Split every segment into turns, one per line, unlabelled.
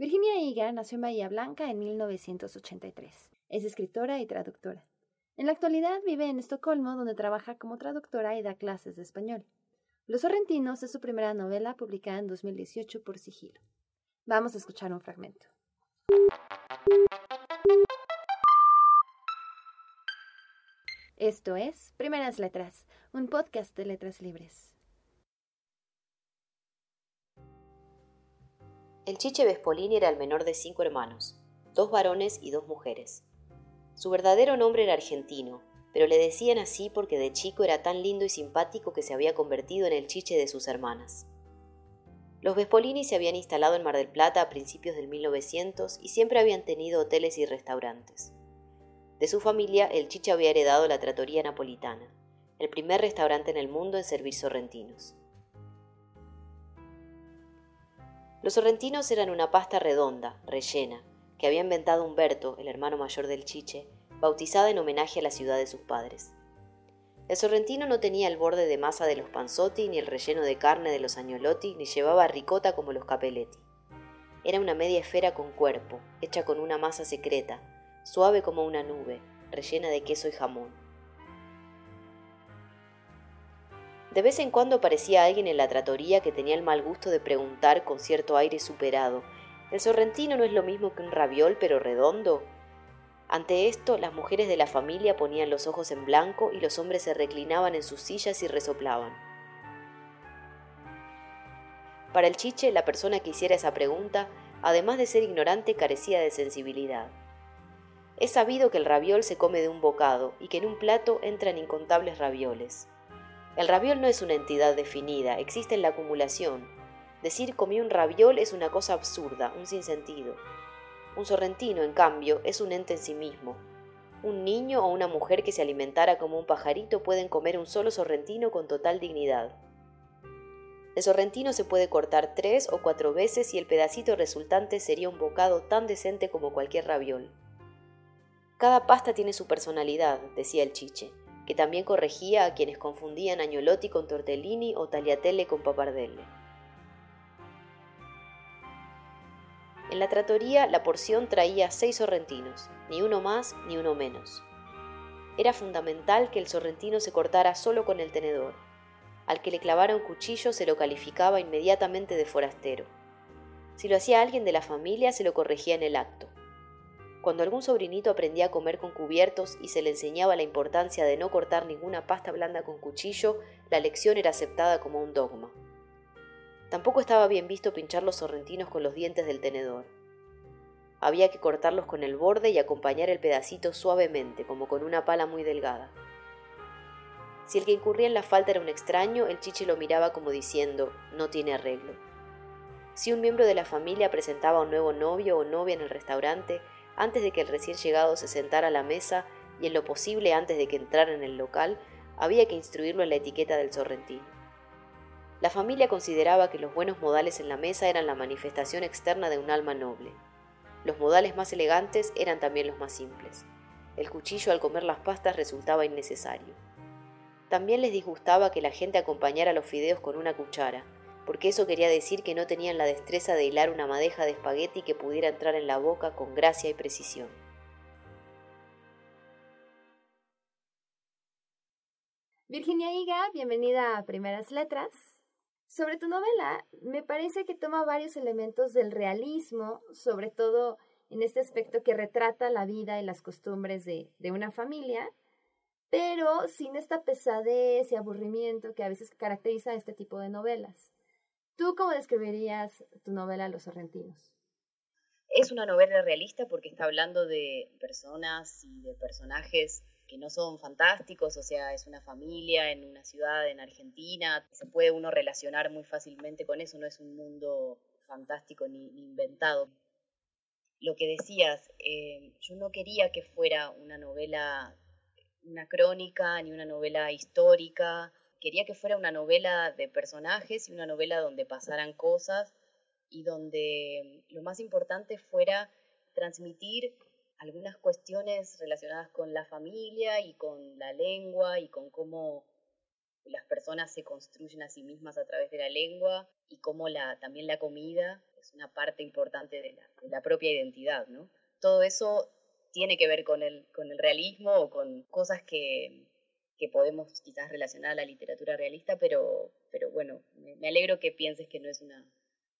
Virginia Higa nació en Bahía Blanca en 1983. Es escritora y traductora. En la actualidad vive en Estocolmo, donde trabaja como traductora y da clases de español. Los Sorrentinos es su primera novela publicada en 2018 por Sigilo. Vamos a escuchar un fragmento. Esto es Primeras Letras, un podcast de letras libres.
El Chiche Vespolini era el menor de cinco hermanos, dos varones y dos mujeres. Su verdadero nombre era argentino, pero le decían así porque de chico era tan lindo y simpático que se había convertido en el chiche de sus hermanas. Los Vespolini se habían instalado en Mar del Plata a principios del 1900 y siempre habían tenido hoteles y restaurantes. De su familia, el Chiche había heredado la Trattoria Napolitana, el primer restaurante en el mundo en servir sorrentinos. Los sorrentinos eran una pasta redonda, rellena, que había inventado Humberto, el hermano mayor del Chiche, bautizada en homenaje a la ciudad de sus padres. El sorrentino no tenía el borde de masa de los panzotti, ni el relleno de carne de los agnolotti, ni llevaba ricota como los capelletti. Era una media esfera con cuerpo, hecha con una masa secreta, suave como una nube, rellena de queso y jamón. De vez en cuando aparecía alguien en la tratoría que tenía el mal gusto de preguntar con cierto aire superado, ¿el sorrentino no es lo mismo que un raviol pero redondo? Ante esto, las mujeres de la familia ponían los ojos en blanco y los hombres se reclinaban en sus sillas y resoplaban. Para el chiche, la persona que hiciera esa pregunta, además de ser ignorante, carecía de sensibilidad. Es sabido que el raviol se come de un bocado y que en un plato entran incontables ravioles. El raviol no es una entidad definida, existe en la acumulación. Decir comí un raviol es una cosa absurda, un sinsentido. Un sorrentino, en cambio, es un ente en sí mismo. Un niño o una mujer que se alimentara como un pajarito pueden comer un solo sorrentino con total dignidad. El sorrentino se puede cortar tres o cuatro veces y el pedacito resultante sería un bocado tan decente como cualquier raviol. Cada pasta tiene su personalidad, decía el chiche, que también corregía a quienes confundían agnolotti con tortellini o tagliatelle con papardelle. En la tratoría la porción traía seis sorrentinos, ni uno más ni uno menos. Era fundamental que el sorrentino se cortara solo con el tenedor. Al que le clavara un cuchillo se lo calificaba inmediatamente de forastero. Si lo hacía alguien de la familia se lo corregía en el acto. Cuando algún sobrinito aprendía a comer con cubiertos y se le enseñaba la importancia de no cortar ninguna pasta blanda con cuchillo, la lección era aceptada como un dogma. Tampoco estaba bien visto pinchar los sorrentinos con los dientes del tenedor. Había que cortarlos con el borde y acompañar el pedacito suavemente, como con una pala muy delgada. Si el que incurría en la falta era un extraño, el chiche lo miraba como diciendo, no tiene arreglo. Si un miembro de la familia presentaba a un nuevo novio o novia en el restaurante, antes de que el recién llegado se sentara a la mesa y en lo posible antes de que entrara en el local, había que instruirlo en la etiqueta del sorrentino. La familia consideraba que los buenos modales en la mesa eran la manifestación externa de un alma noble. Los modales más elegantes eran también los más simples. El cuchillo al comer las pastas resultaba innecesario. También les disgustaba que la gente acompañara los fideos con una cuchara, porque eso quería decir que no tenían la destreza de hilar una madeja de espagueti que pudiera entrar en la boca con gracia y precisión.
Virginia Higa, bienvenida a Primeras Letras. Sobre tu novela, me parece que toma varios elementos del realismo, sobre todo en este aspecto que retrata la vida y las costumbres de, una familia, pero sin esta pesadez y aburrimiento que a veces caracteriza este tipo de novelas. ¿Tú cómo describirías tu novela Los Sorrentinos?
Es una novela realista porque está hablando de personas y de personajes que no son fantásticos, o sea, es una familia en una ciudad en Argentina, se puede uno relacionar muy fácilmente con eso, no es un mundo fantástico ni, inventado. Lo que decías, eh, yo no quería que fuera una novela, una crónica, ni una novela histórica, quería que fuera una novela de personajes y una novela donde pasaran cosas y donde lo más importante fuera transmitir algunas cuestiones relacionadas con la familia y con la lengua y con cómo las personas se construyen a sí mismas a través de la lengua y cómo la, también la comida
es una parte importante de la, propia identidad, ¿no? Todo eso tiene que ver con el, con el realismo o con cosas que, que podemos quizás relacionar a la literatura realista, pero, pero bueno, me, alegro que pienses que no es una,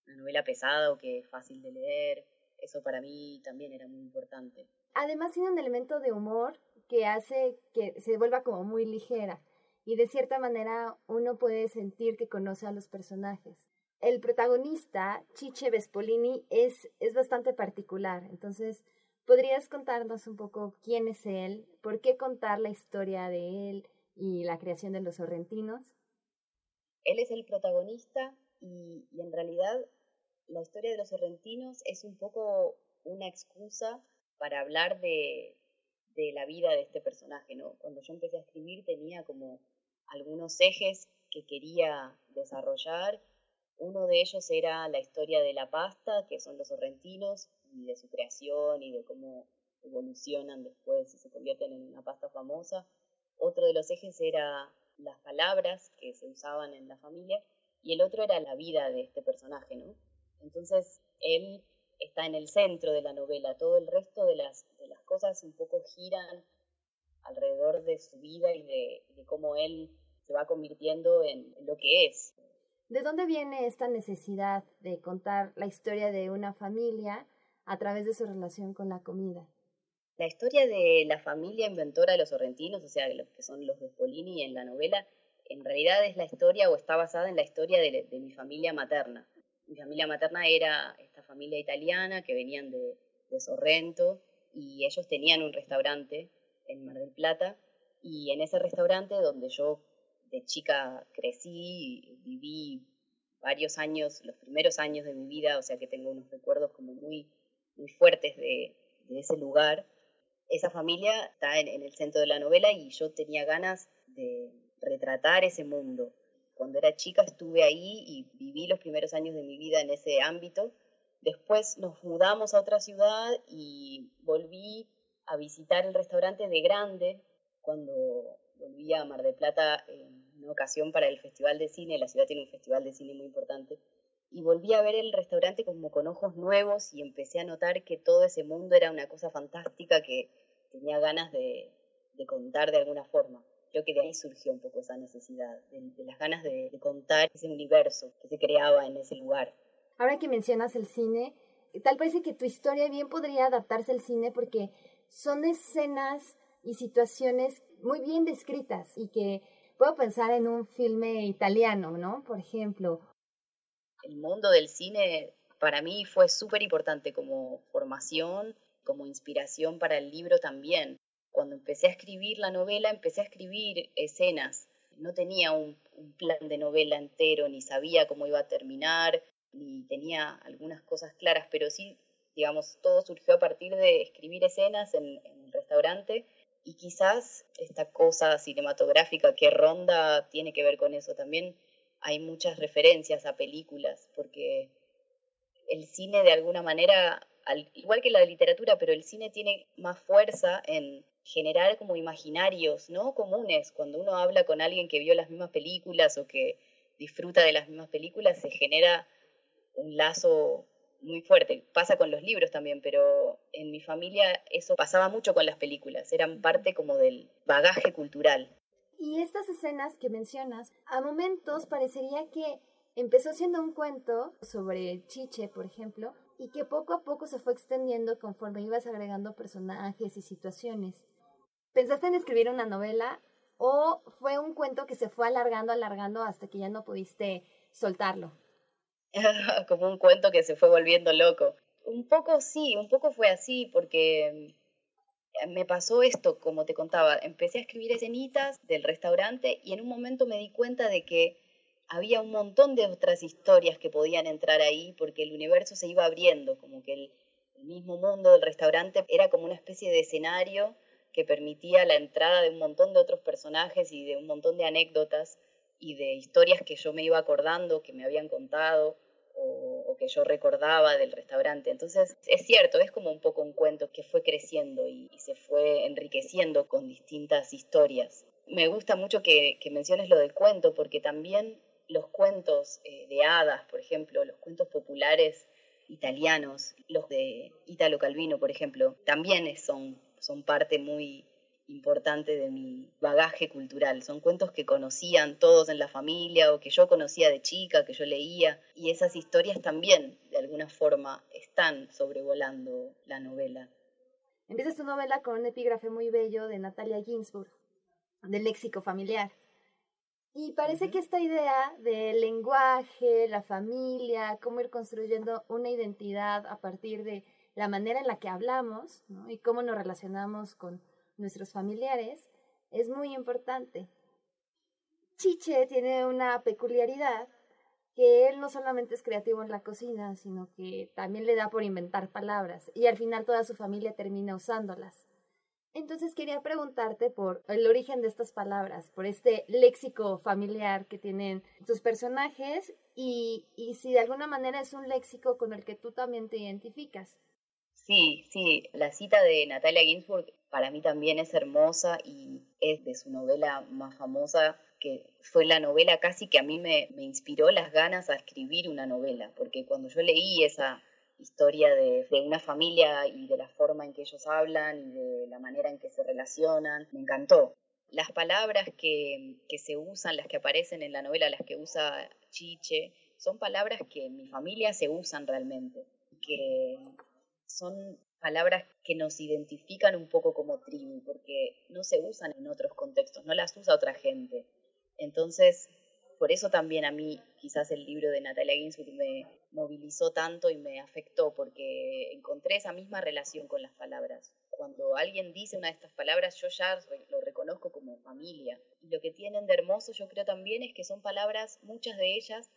una novela pesada o que es fácil de leer. Eso para mí también era muy importante.
Además tiene un elemento de humor que hace que se vuelva como muy ligera y de cierta manera uno puede sentir que conoce a los personajes. El protagonista, Chiche Vespolini, es, es bastante particular, entonces ¿podrías contarnos un poco quién es él, por qué contar la historia de él y la creación de los sorrentinos?
Él es el protagonista y, en realidad la historia de los sorrentinos es un poco una excusa para hablar de, de la vida de este personaje, ¿no? Cuando yo empecé a escribir tenía como algunos ejes que quería desarrollar. Uno de ellos era la historia de la pasta, que son los sorrentinos, y de su creación y de cómo evolucionan después y se convierten en una pasta famosa. Otro de los ejes era las palabras que se usaban en la familia y el otro era la vida de este personaje, ¿no? Entonces él está en el centro de la novela, todo el resto de las, de las cosas un poco giran alrededor de su vida y de, cómo él se va convirtiendo en, lo que es.
¿De dónde viene esta necesidad de contar la historia de una familia a través de su relación con la comida?
La historia de la familia inventora de los sorrentinos, o sea, los que son los Vespolini en la novela, en realidad es la historia o está basada en la historia de mi familia materna mi familia materna era esta familia italiana que venían de, Sorrento y ellos tenían un restaurante en Mar del Plata y en ese restaurante donde yo de chica crecí, viví varios años, los primeros años de mi vida, o sea que tengo unos recuerdos como muy, muy fuertes de, ese lugar. Esa familia está en, el centro de la novela y yo tenía ganas de retratar ese mundo, cuando era chica estuve ahí y viví los primeros años de mi vida en ese ámbito. Después nos mudamos a otra ciudad y volví a visitar el restaurante de grande cuando volví a Mar del Plata en una ocasión para el Festival de Cine. La ciudad tiene un festival de cine muy importante. Y volví a ver el restaurante como con ojos nuevos y empecé a notar que todo ese mundo era una cosa fantástica que tenía ganas de contar de alguna forma creo que de ahí surgió un poco esa necesidad, de, las ganas de, contar ese universo que se creaba en ese lugar.
Ahora que mencionas el cine, tal parece que tu historia bien podría adaptarse al cine porque son escenas y situaciones muy bien descritas y que puedo pensar en un filme italiano, ¿no? Por ejemplo.
El mundo del cine para mí fue súper importante como formación, como inspiración para el libro también cuando empecé a escribir la novela, empecé a escribir escenas. No tenía un, plan de novela entero, ni sabía cómo iba a terminar, ni tenía algunas cosas claras, pero sí, digamos, todo surgió a partir de escribir escenas en, en el restaurante y quizás esta cosa cinematográfica que ronda tiene que ver con eso. También hay muchas referencias a películas, porque el cine de alguna manera, igual que la literatura, pero el cine tiene más fuerza en generar como imaginarios, ¿no? Comunes. Cuando uno habla con alguien que vio las mismas películas o que disfruta de las mismas películas, se genera un lazo muy fuerte. Pasa con los libros también, pero en mi familia eso pasaba mucho con las películas, eran parte como del bagaje cultural.
Y estas escenas que mencionas, a momentos parecería que empezó siendo un cuento sobre Chiche, por ejemplo, y que poco a poco se fue extendiendo conforme ibas agregando personajes y situaciones. ¿Pensaste en escribir una novela o fue un cuento que se fue alargando, alargando hasta que ya no pudiste soltarlo?
Como un cuento que se fue volviendo loco. Un poco sí, un poco fue así porque me pasó esto, como te contaba, empecé a escribir escenitas del restaurante y en un momento me di cuenta de que había un montón de otras historias que podían entrar ahí porque el universo se iba abriendo, como que el, el mismo mundo del restaurante era como una especie de escenario que permitía la entrada de un montón de otros personajes y de un montón de anécdotas y de historias que yo me iba acordando, que me habían contado o, que yo recordaba del restaurante. Entonces, es cierto, es como un poco un cuento que fue creciendo y, se fue enriqueciendo con distintas historias. Me gusta mucho que, menciones lo del cuento, porque también los cuentos eh, de hadas, por ejemplo, los cuentos populares, italianos, los de Italo Calvino, por ejemplo, también son, son parte muy importante de mi bagaje cultural. Son cuentos que conocían todos en la familia o que yo conocía de chica, que yo leía. Y esas historias también, de alguna forma, están sobrevolando la novela.
Empiezas tu novela con un epígrafe muy bello de Natalia Ginsburg, del léxico familiar. Y parece que esta idea del lenguaje, la familia, cómo ir construyendo una identidad a partir de la manera en la que hablamos y cómo nos relacionamos con nuestros familiares, es muy importante. Chiche tiene una peculiaridad que él no solamente es creativo en la cocina, sino que también le da por inventar palabras y al final toda su familia termina usándolas. Entonces quería preguntarte por el origen de estas palabras, por este léxico familiar que tienen tus personajes y, y si de alguna manera es un léxico con el que tú también te identificas.
Sí, sí, la cita de Natalia Ginsburg para mí también es hermosa y es de su novela más famosa, que fue la novela casi que a mí me, inspiró las ganas a escribir una novela, porque cuando yo leí esa historia de, de, una familia y de la forma en que ellos hablan y de la manera en que se relacionan, me encantó. Las palabras que, que se usan, las que aparecen en la novela, las que usa Chiche, son palabras que en mi familia se usan realmente, que son palabras que nos identifican un poco como tribu, porque no se usan en otros contextos, no las usa otra gente. Entonces, por eso también a mí quizás el libro de Natalia Ginsburg me movilizó tanto y me afectó, porque encontré esa misma relación con las palabras. Cuando alguien dice una de estas palabras, yo ya lo reconozco como familia. Y lo que tienen de hermoso, yo creo también, es que son palabras, muchas de ellas,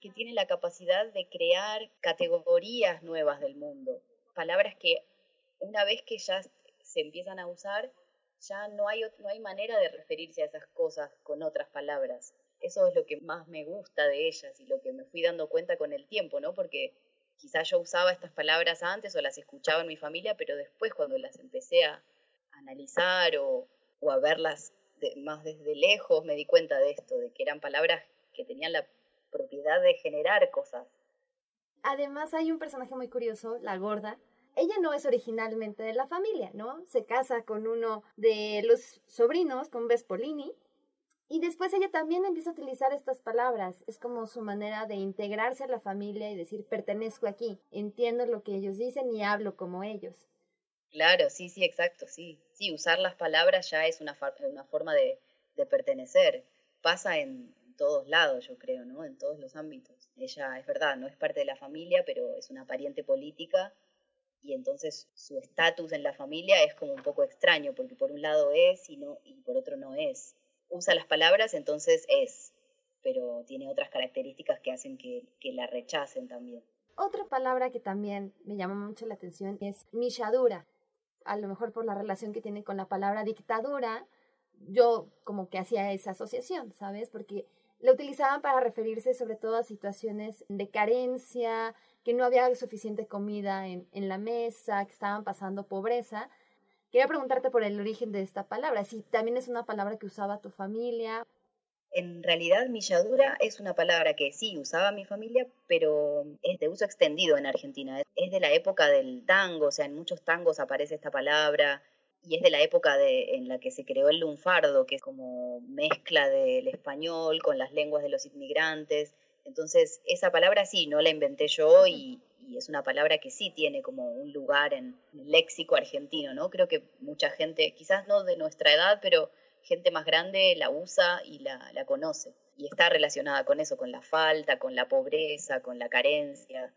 que tienen la capacidad de crear categorías nuevas del mundo palabras que una vez que ya se empiezan a usar, ya no hay, no hay manera de referirse a esas cosas con otras palabras. Eso es lo que más me gusta de ellas y lo que me fui dando cuenta con el tiempo, ¿no? Porque quizás yo usaba estas palabras antes o las escuchaba en mi familia, pero después cuando las empecé a analizar o, o a verlas más desde lejos, me di cuenta de esto, de que eran palabras que tenían la propiedad de generar cosas
Además hay un personaje muy curioso, la gorda. Ella no es originalmente de la familia, ¿no? Se casa con uno de los sobrinos, con Vespolini, y después ella también empieza a utilizar estas palabras. Es como su manera de integrarse a la familia y decir, pertenezco aquí, entiendo lo que ellos dicen y hablo como ellos.
Claro, sí, sí, exacto, sí. Sí, usar las palabras ya es una, una forma de, de pertenecer. Pasa en todos lados, yo creo, ¿no? En todos los ámbitos. Ella, es verdad, no es parte de la familia, pero es una pariente política y entonces su estatus en la familia es como un poco extraño, porque por un lado es y, no, y por otro no es. Usa las palabras, entonces es, pero tiene otras características que hacen que, que la rechacen también.
Otra palabra que también me llama mucho la atención es milladura. A lo mejor por la relación que tiene con la palabra dictadura, yo como que hacía esa asociación, ¿sabes? Porque la utilizaban para referirse sobre todo a situaciones de carencia, que no había suficiente comida en, en la mesa, que estaban pasando pobreza. Quería preguntarte por el origen de esta palabra, si también es una palabra que usaba tu familia.
En realidad, milladura es una palabra que sí usaba mi familia, pero es de uso extendido en Argentina. Es de la época del tango, o sea, en muchos tangos aparece esta palabra y es de la época de, en la que se creó el lunfardo, que es como mezcla del español con las lenguas de los inmigrantes. Entonces, esa palabra sí, no la inventé yo y, es una palabra que sí tiene como un lugar en el léxico argentino, ¿no? Creo que mucha gente, quizás no de nuestra edad, pero gente más grande la usa y la, la conoce. Y está relacionada con eso, con la falta, con la pobreza, con la carencia.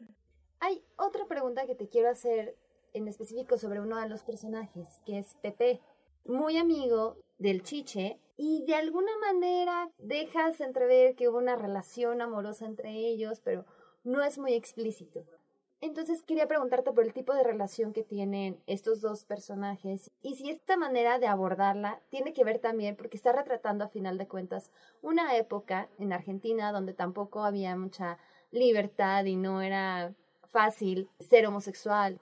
Hay otra pregunta que te quiero hacer en específico sobre uno de los personajes, que es Pepe, muy amigo del Chiche, y de alguna manera dejas entrever que hubo una relación amorosa entre ellos, pero no es muy explícito. Entonces quería preguntarte por el tipo de relación que tienen estos dos personajes y si esta manera de abordarla tiene que ver también porque está retratando a final de cuentas una época en Argentina donde tampoco había mucha libertad y no era fácil ser homosexual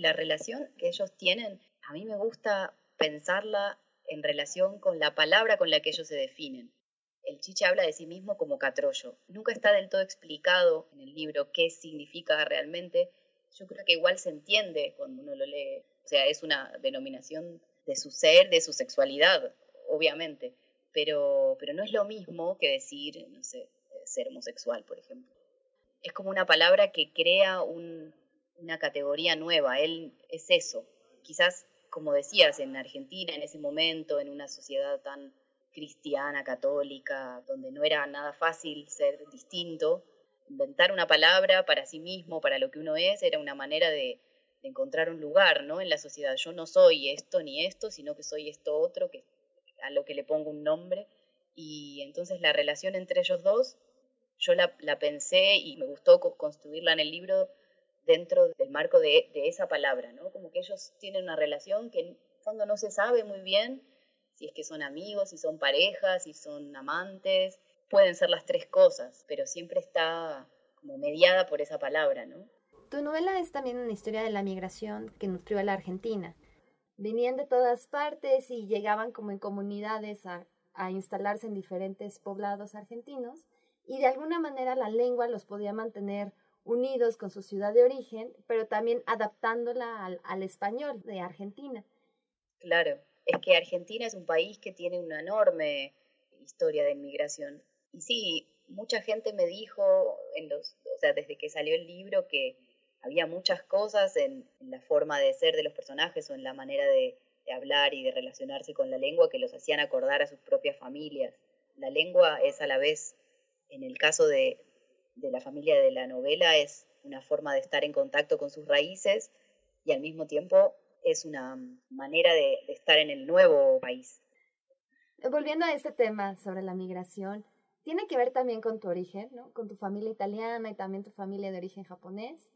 la relación que ellos tienen, a mí me gusta pensarla en relación con la palabra con la que ellos se definen. el chiche habla de sí mismo como catrollo. Nunca está del todo explicado en el libro qué significa realmente. Yo creo que igual se entiende cuando uno lo lee. O sea, es una denominación de su ser, de su sexualidad, obviamente. Pero, pero no es lo mismo que decir, no sé, ser homosexual, por ejemplo. Es como una palabra que crea una categoría nueva. Él es eso. Quizás, como decías, en Argentina, en ese momento, en una sociedad tan cristiana, católica, donde no era nada fácil ser distinto, inventar una palabra para sí mismo, para lo que uno es, era una manera de, encontrar un lugar ¿no? en la sociedad. Yo no soy esto ni esto, sino que soy esto otro, que, a lo que le pongo un nombre. Y entonces la relación entre ellos dos, yo la, pensé y me gustó construirla en el libro dentro del marco de, esa palabra, ¿no? Como que ellos tienen una relación que en fondo no se sabe muy bien, si es que son amigos, si son parejas, si son amantes, pueden ser las tres cosas, pero siempre está como mediada por esa palabra, ¿no?
Tu novela es también una historia de la migración que nutrió a la Argentina. Venían de todas partes y llegaban como en comunidades a instalarse en diferentes poblados argentinos y de alguna manera la lengua los podía mantener unidos con su ciudad de origen, pero también adaptándola al, al español de Argentina.
Claro es que Argentina es un país que tiene una enorme historia de inmigración. Y sí, mucha gente me dijo, en los, o sea, desde que salió el libro, que había muchas cosas en, la forma de ser de los personajes o en la manera de, hablar y de relacionarse con la lengua que los hacían acordar a sus propias familias. La lengua es a la vez, en el caso de, de la familia de la novela, es una forma de estar en contacto con sus raíces y al mismo tiempo es una manera de, estar en el nuevo país.
Volviendo a este tema sobre la migración, tiene que ver también con tu origen, ¿no? Con tu familia italiana y también tu familia de origen japonés.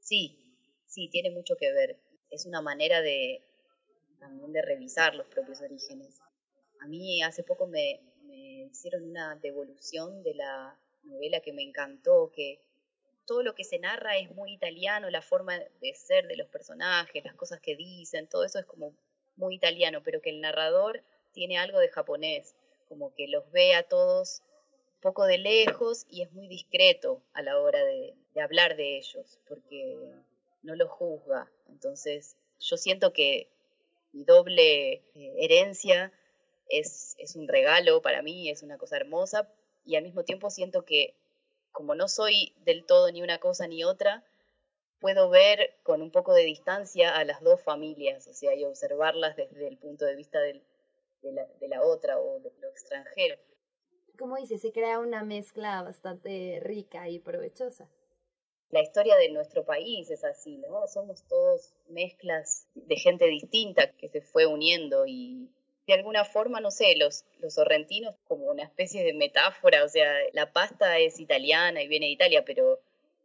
Sí, sí, tiene mucho que ver. Es una manera de también de revisar los propios orígenes. A mí hace poco me, me hicieron una devolución de la novela que me encantó, que todo lo que se narra es muy italiano, la forma de ser de los personajes, las cosas que dicen, todo eso es como muy italiano, pero que el narrador tiene algo de japonés, como que los ve a todos un poco de lejos y es muy discreto a la hora de, hablar de ellos, porque no los juzga. Entonces, yo siento que mi doble eh, herencia es, es un regalo para mí, es una cosa hermosa, y al mismo tiempo siento que como no soy del todo ni una cosa ni otra, puedo ver con un poco de distancia a las dos familias, o sea, y observarlas desde el punto de vista de, la, de la otra o de lo extranjero.
Como dice, se crea una mezcla bastante rica y provechosa.
La historia de nuestro país es así, ¿no? Somos todos mezclas de gente distinta que se fue uniendo y, de alguna forma, no sé, los, los sorrentinos como una especie de metáfora, o sea, la pasta es italiana y viene de Italia, pero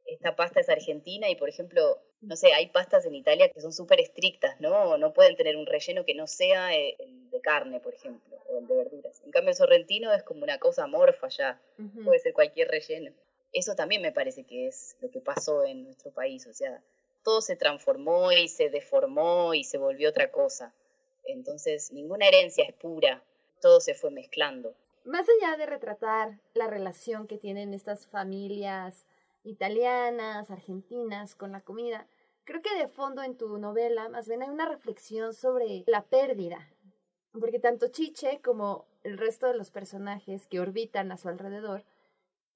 esta pasta es argentina y, por ejemplo, no sé, hay pastas en Italia que son súper estrictas, ¿no? No pueden tener un relleno que no sea el de carne, por ejemplo, o el de verduras. En cambio, el sorrentino es como una cosa amorfa ya, puede ser cualquier relleno. Eso también me parece que es lo que pasó en nuestro país, o sea, todo se transformó y se deformó y se volvió otra cosa. Entonces, ninguna herencia es pura, todo se fue mezclando.
Más allá de retratar la relación que tienen estas familias italianas, argentinas con la comida, creo que de fondo en tu novela más bien hay una reflexión sobre la pérdida, porque tanto Chiche como el resto de los personajes que orbitan a su alrededor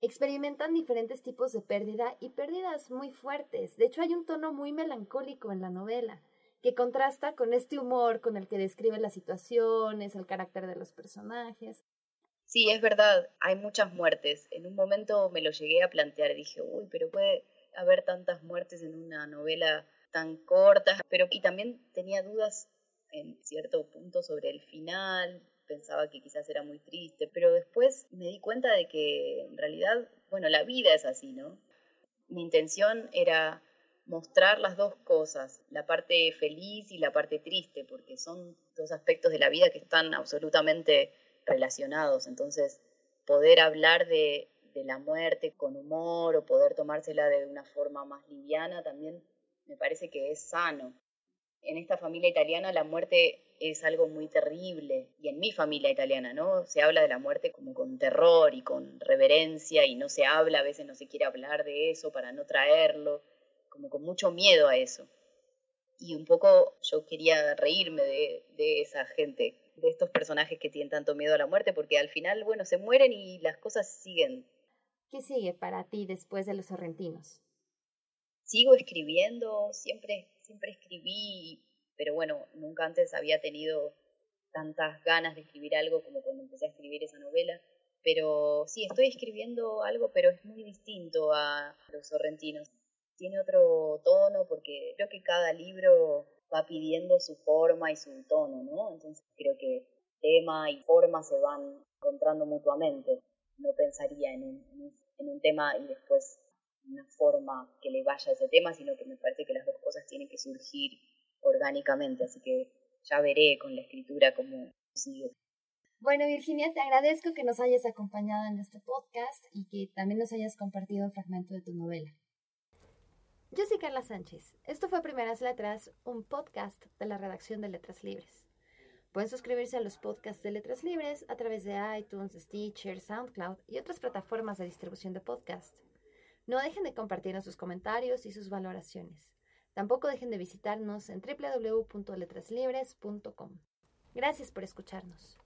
experimentan diferentes tipos de pérdida y pérdidas muy fuertes. De hecho, hay un tono muy melancólico en la novela que contrasta con este humor con el que describe las situaciones, el carácter de los personajes.
Sí, es verdad, hay muchas muertes. En un momento me lo llegué a plantear, dije, uy, pero puede haber tantas muertes en una novela tan corta, pero y también tenía dudas en cierto punto sobre el final, pensaba que quizás era muy triste, pero después me di cuenta de que en realidad, bueno, la vida es así, ¿no? Mi intención era mostrar las dos cosas, la parte feliz y la parte triste, porque son dos aspectos de la vida que están absolutamente relacionados. Entonces, poder hablar de, la muerte con humor o poder tomársela de una forma más liviana también me parece que es sano. En esta familia italiana la muerte es algo muy terrible. Y en mi familia italiana, ¿no? Se habla de la muerte como con terror y con reverencia y no se habla, a veces no se quiere hablar de eso para no traerlo, como con mucho miedo a eso. Y un poco yo quería reírme de, de esa gente, de estos personajes que tienen tanto miedo a la muerte, porque al final, bueno, se mueren y las cosas siguen.
¿Qué sigue para ti después de los sorrentinos?
Sigo escribiendo, siempre, siempre escribí, pero bueno, nunca antes había tenido tantas ganas de escribir algo como cuando empecé a escribir esa novela. Pero sí, estoy escribiendo algo, pero es muy distinto a los sorrentinos. Tiene otro tono porque creo que cada libro va pidiendo su forma y su tono, ¿no? Entonces creo que tema y forma se van encontrando mutuamente. No pensaría en un, tema y después una forma que le vaya a ese tema, sino que me parece que las dos cosas tienen que surgir orgánicamente, así que ya veré con la escritura cómo sigue.
Bueno, Virginia, te agradezco que nos hayas acompañado en este podcast y que también nos hayas compartido un fragmento de tu novela. Yo soy Carla Sánchez. Esto fue Primeras Letras, un podcast de la redacción de Letras Libres. Pueden suscribirse a los podcasts de Letras Libres a través de iTunes, Stitcher, SoundCloud y otras plataformas de distribución de podcast. No dejen de compartirnos sus comentarios y sus valoraciones. Tampoco dejen de visitarnos en www.letraslibres.com. Gracias por escucharnos.